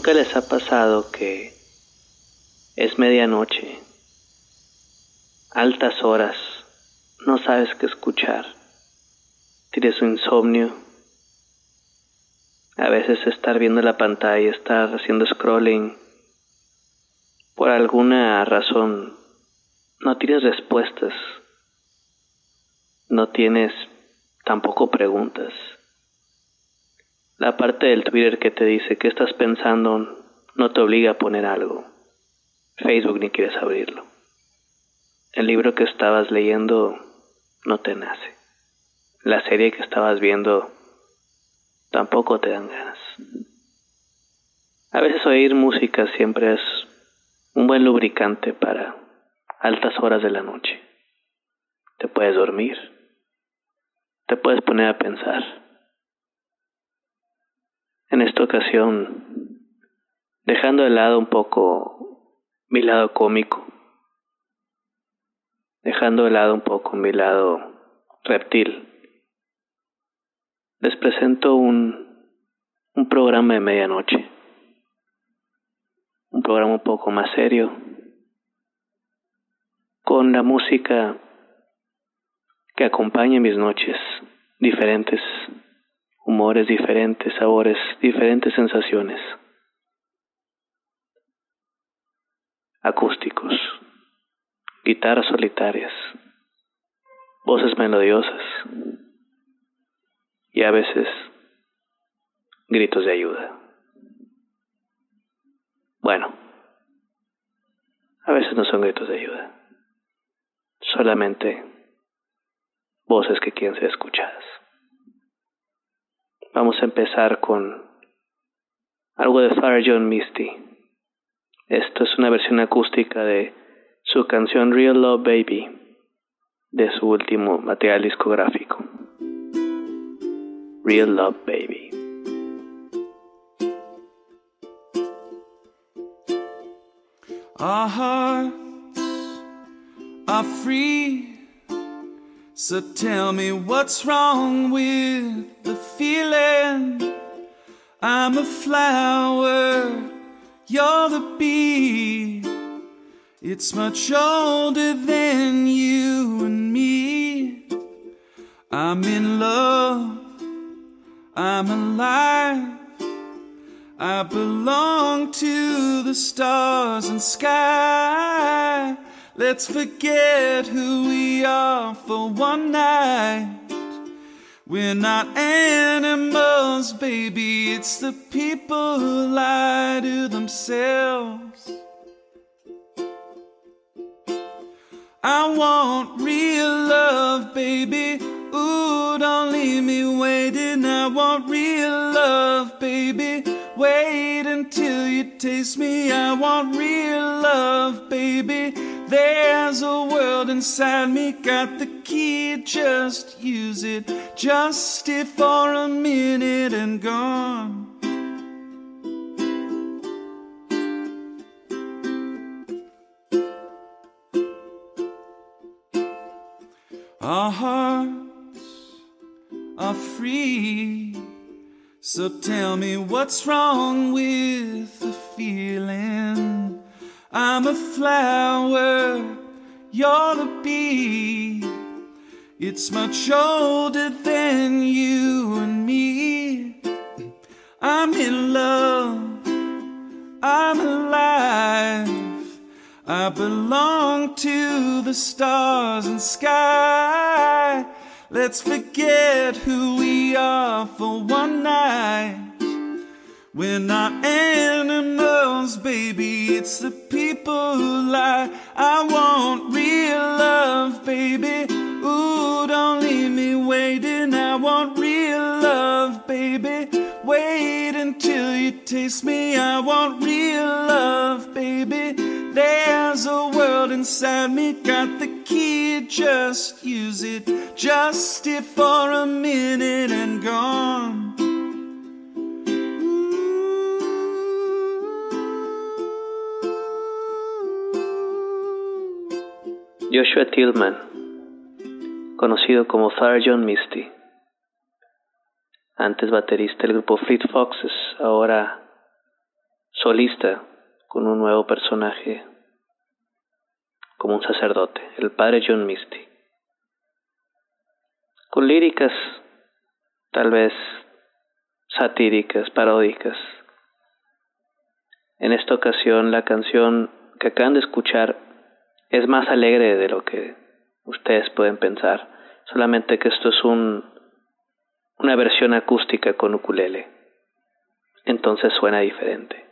Nunca les ha pasado que es medianoche, altas horas, no sabes qué escuchar, tienes un insomnio, a veces estar viendo la pantalla, estar haciendo scrolling, por alguna razón no tienes respuestas, no tienes tampoco preguntas. La parte del Twitter que te dice qué estás pensando no te obliga a poner algo. Facebook ni quieres abrirlo. El libro que estabas leyendo no te nace. La serie que estabas viendo tampoco te dan ganas. A veces oír música siempre es un buen lubricante para altas horas de la noche. Te puedes dormir. Te puedes poner a pensar. En esta ocasión, dejando de lado un poco mi lado cómico, dejando de lado un poco mi lado reptil, les presento un, un programa de medianoche, un programa un poco más serio, con la música que acompaña mis noches diferentes humores diferentes, sabores, diferentes sensaciones. Acústicos, guitarras solitarias, voces melodiosas y a veces gritos de ayuda. Bueno, a veces no son gritos de ayuda, solamente voces que quieren ser escuchadas. Vamos a empezar con algo de Father John Misty. Esto es una versión acústica de su canción Real Love Baby de su último material discográfico. Real Love Baby. Our hearts are free. So tell me what's wrong with the feeling. I'm a flower, you're the bee. It's much older than you and me. I'm in love, I'm alive. I belong to the stars and sky. Let's forget who we are for one night. We're not animals, baby, it's the people who lie to themselves. I want real love, baby. Ooh, don't leave me waiting. I want real love, baby. Wait until you taste me. I want real love, baby. There's a world inside me, got the key, just use it. Just stay for a minute and gone. Our hearts are free. So tell me what's wrong with the feeling. I'm a flower, you're the bee. It's much older than you and me. I'm in love, I'm alive. I belong to the stars and sky. Let's forget who we are for one night. We're not animals, baby, it's the people lie. I want real love, baby. Ooh, don't leave me waiting. I want real love, baby. Wait until you taste me. I want real love, baby. There's a world inside me, got the key, just use it. Just stay for a minute and gone. Joshua Tillman, conocido como Father John Misty, antes baterista del grupo Fleet Foxes, ahora solista con un nuevo personaje como un sacerdote, el padre John Misty. Con líricas tal vez satíricas, paródicas. En esta ocasión la canción que acaban de escuchar es más alegre de lo que ustedes pueden pensar, solamente que esto es un, una versión acústica con ukulele, entonces suena diferente.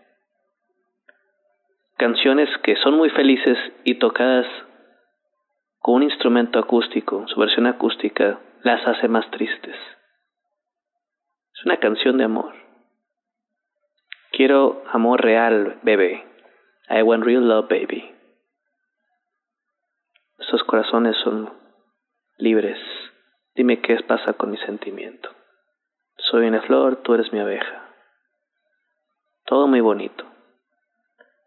Canciones que son muy felices y tocadas con un instrumento acústico, su versión acústica, las hace más tristes. Es una canción de amor. Quiero amor real, bebé. I want real love, baby. Estos corazones son libres. Dime qué pasa con mi sentimiento. Soy una flor, tú eres mi abeja. Todo muy bonito.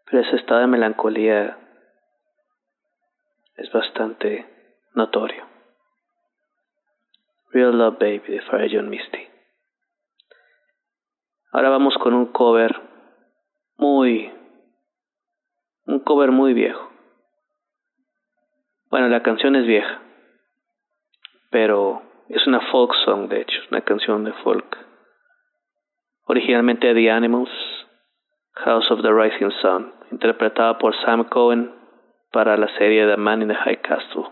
Pero ese estado de melancolía es bastante notorio. Real Love Baby de Fire John Misty. Ahora vamos con un cover muy, un cover muy viejo. Bueno, la canción es vieja, pero es una folk song, de hecho, una canción de folk. Originalmente The Animals, House of the Rising Sun, interpretada por Sam Cohen para la serie The Man in the High Castle.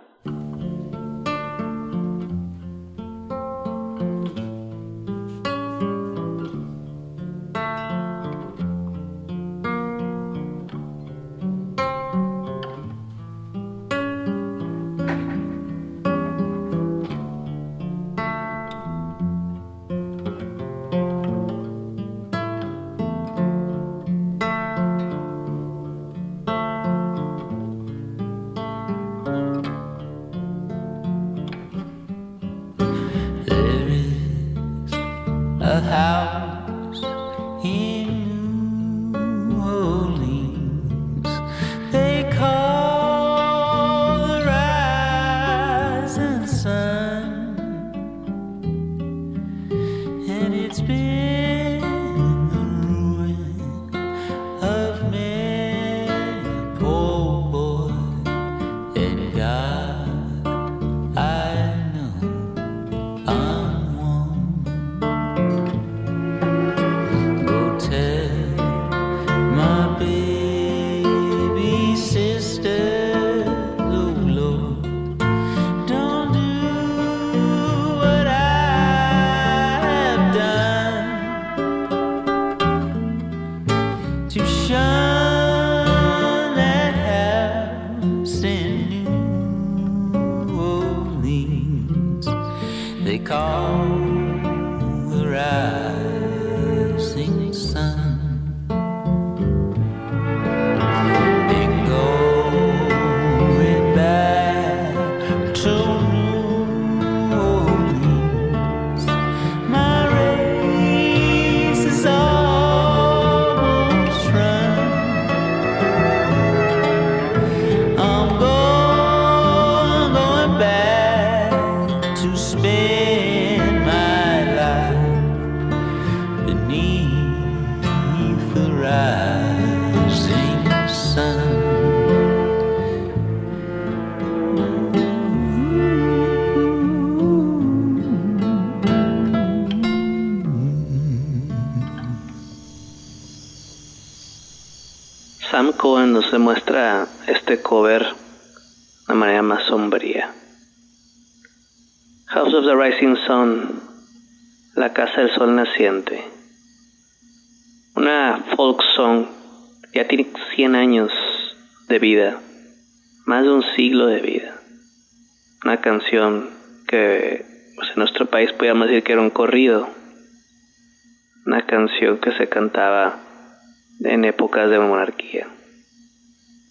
Sam Cohen nos demuestra este cover de una manera más sombría. House of the Rising Sun, La Casa del Sol Naciente. Una folk song, ya tiene 100 años de vida, más de un siglo de vida. Una canción que pues, en nuestro país podríamos decir que era un corrido. Una canción que se cantaba en épocas de monarquía.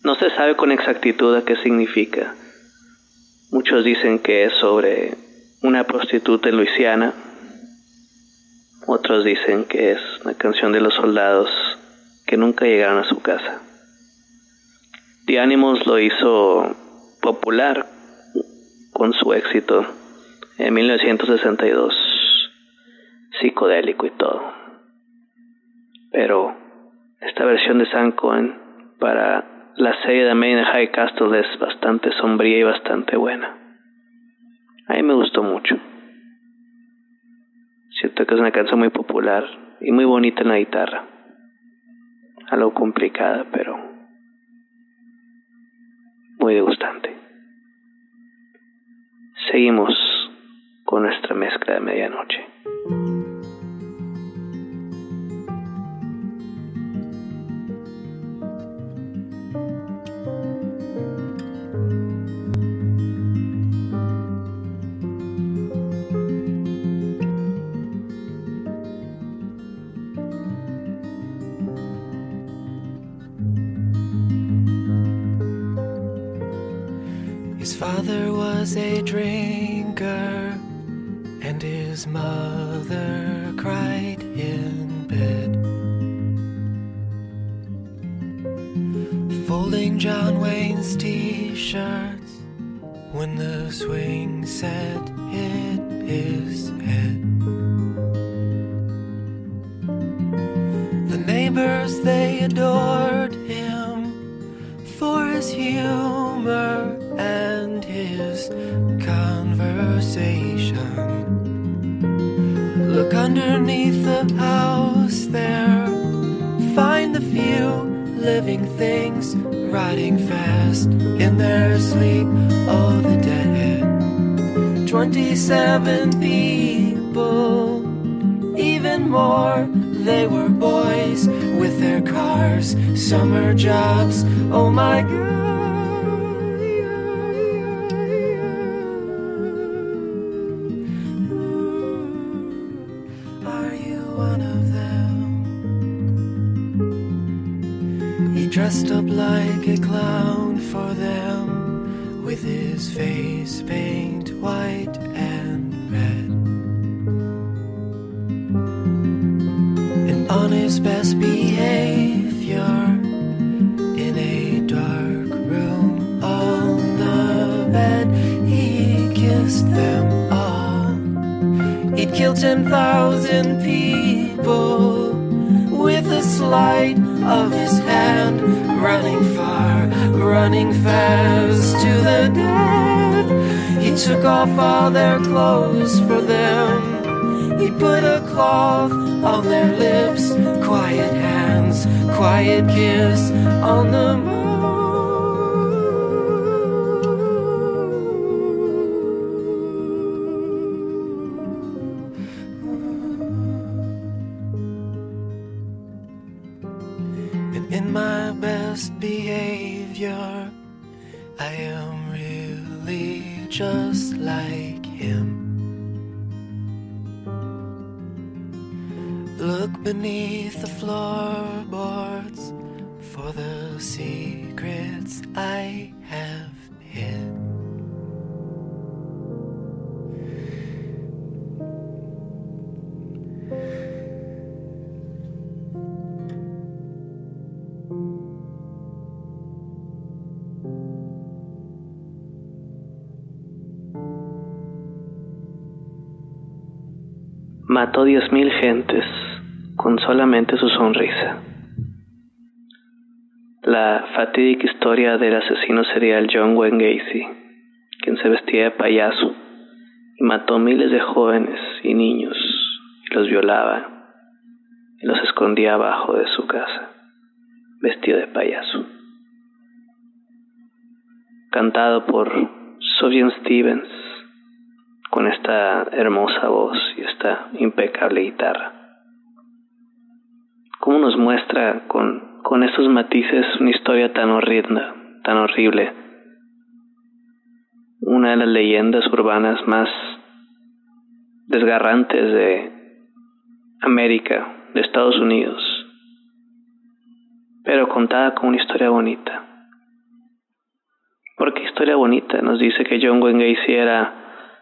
No se sabe con exactitud a qué significa. Muchos dicen que es sobre una prostituta en Luisiana. Otros dicen que es una canción de los soldados que nunca llegaron a su casa. The Animals lo hizo popular con su éxito en 1962, psicodélico y todo. Pero esta versión de San Cohen para la serie de Main High Castle es bastante sombría y bastante buena. A mí me gustó mucho. Siento que es una canción muy popular y muy bonita en la guitarra. Algo complicada, pero muy degustante. Seguimos con nuestra mezcla de medianoche. His head. The neighbors, they adored him for his humor and his conversation. Look underneath the house there, find the few living things riding fast in their sleep. Oh, the. 27 people, even more. They were boys with their cars, summer jobs. Oh my god. Are you one of them? He dressed up like a clown for them with his face paint white and red. And on his best behavior in a dark room on the bed, he kissed them all. He'd killed 10,000 people with a sleight of his hand, running far, running fast to the dead. He took off all their clothes for them. He put a cloth on their lips, quiet hands, quiet kiss on the And Mató diez mil gentes con solamente su sonrisa. La fatídica historia del asesino serial John Wayne Gacy, quien se vestía de payaso y mató miles de jóvenes y niños y los violaba y los escondía abajo de su casa, vestido de payaso. Cantado por Sufjan Stevens con esta hermosa voz y esta impecable guitarra. ¿Cómo nos muestra con, con estos matices una historia tan horrible, tan horrible? Una de las leyendas urbanas más desgarrantes de América, de Estados Unidos, pero contada con una historia bonita. ¿Por qué historia bonita? Nos dice que John Wayne Gacy era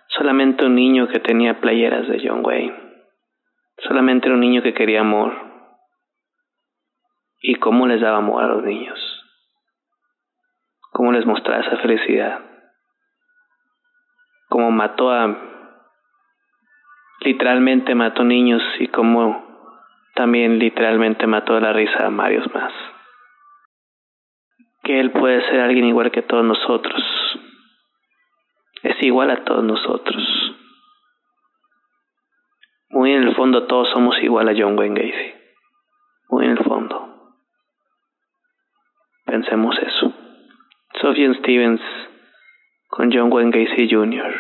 solamente un niño que tenía playeras de John Wayne. Solamente un niño que quería amor. ¿Y cómo les daba amor a los niños? ¿Cómo les mostraba esa felicidad? Cómo mató a... literalmente mató niños y cómo también literalmente mató de la risa a varios más. Que él puede ser alguien igual que todos nosotros. Es igual a todos nosotros. Muy en el fondo todos somos igual a John Wayne Gacy. Muy en el fondo. Pensemos eso. Sufjan Stevens con John Wayne Gacy Jr.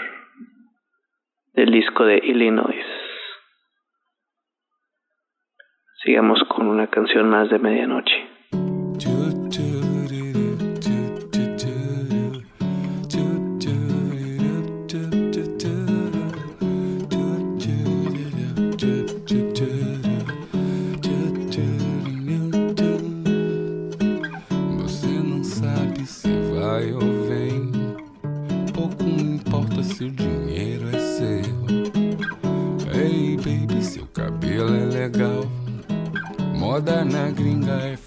del disco de Illinois. Sigamos con una canción más de medianoche.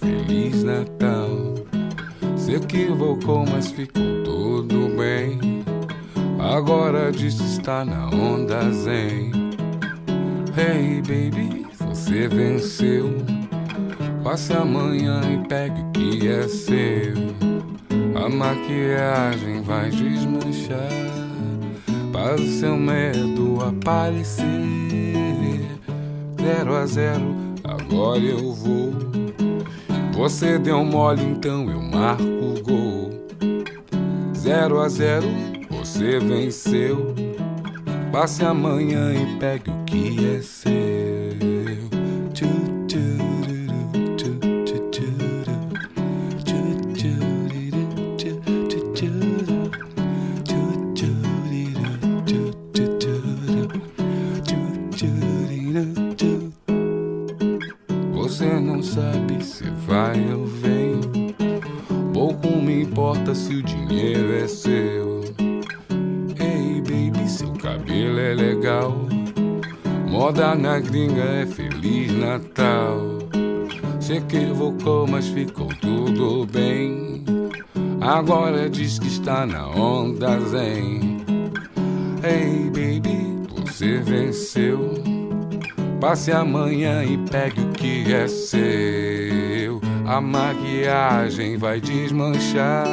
Feliz Natal. Se equivocou, mas ficou tudo bem. Agora diz que está na onda zen. Hey, baby, você venceu. Passe amanhã e pegue o que é seu. A maquiagem vai desmanchar para o seu medo aparecer. Zero a zero, agora eu vou. Você deu mole, então eu marco o gol. Zero a zero, você venceu. Passe amanhã e pegue o que é seu. Moda na gringa é Feliz Natal. Se equivocou, mas ficou tudo bem. Agora diz que está na onda zen. Ei, baby, você venceu. Passe amanhã e pegue o que é seu. A maquiagem vai desmanchar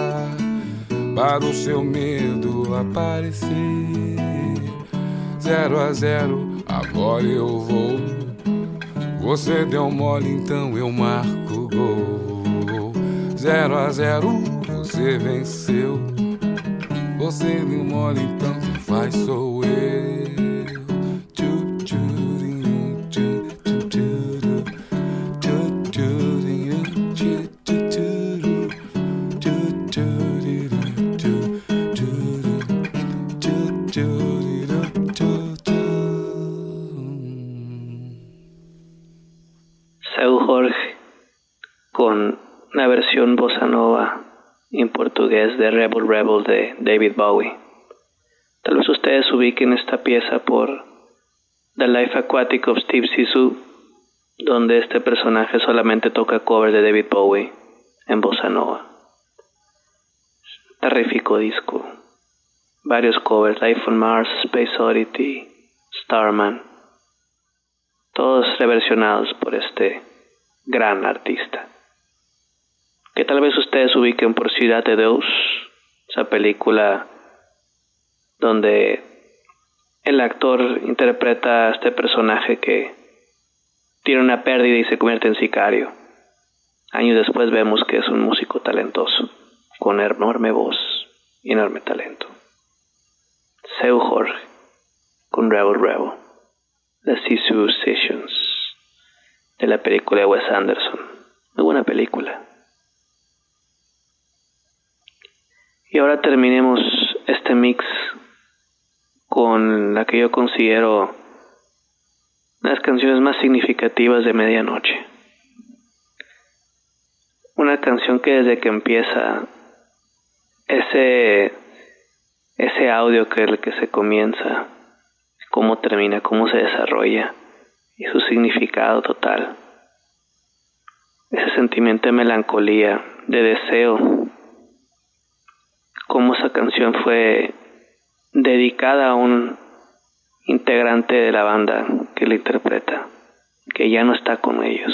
para o seu medo aparecer. Zero a zero, agora eu vou. Você deu mole, então eu marco gol. Zero a zero, você venceu. Você deu mole, então quem faz sou eu. Rebel Rebel de David Bowie. Tal vez ustedes ubiquen esta pieza por The Life Aquatic of Steve Zissou, donde este personaje solamente toca cover de David Bowie en bossa nova. Terrífico disco. Varios covers, Life on Mars, Space Oddity, Starman, todos reversionados por este gran artista. Que tal vez ustedes ubiquen por Ciudad de Deus, esa película donde el actor interpreta a este personaje que tiene una pérdida y se convierte en sicario. Años después vemos que es un músico talentoso, con enorme voz y enorme talento. Seu Jorge, con Rebel Rebel, The Sisu Sessions, de la película de Wes Anderson. Muy buena película. Y ahora terminemos este mix con la que yo considero las canciones más significativas de medianoche. Una canción que desde que empieza ese ese audio que el que se comienza, cómo termina, cómo se desarrolla y su significado total. Ese sentimiento de melancolía, de deseo, cómo esa canción fue dedicada a un integrante de la banda que la interpreta, que ya no está con ellos,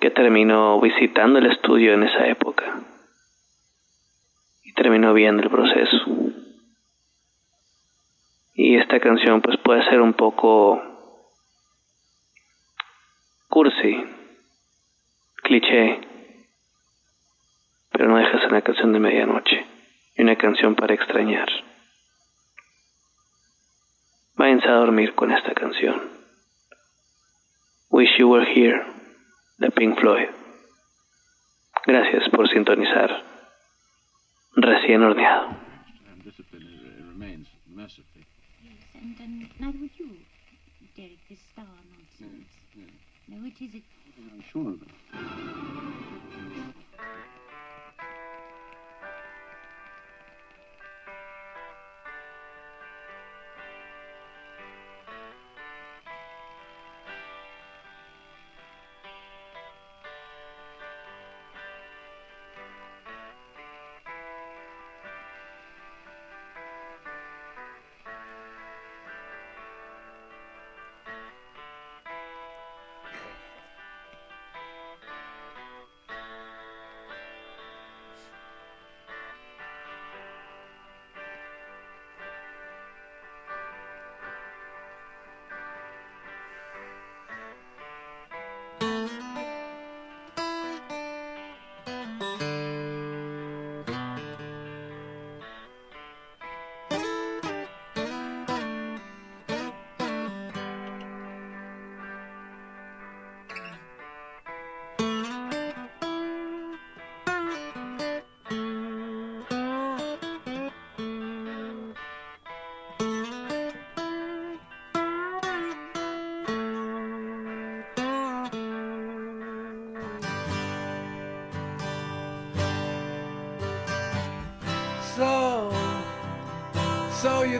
que terminó visitando el estudio en esa época y terminó viendo el proceso. Y esta canción pues puede ser un poco cursi, cliché, pero no deja ser una canción de medianoche y una canción para extrañar. Váyanse a dormir con esta canción. Wish You Were Here, de Pink Floyd. Gracias por sintonizar. Recién horneado. Derek, this star nonsense. No, it is. It, I'm sure of it.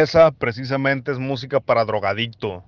Esa precisamente es música para drogadicto.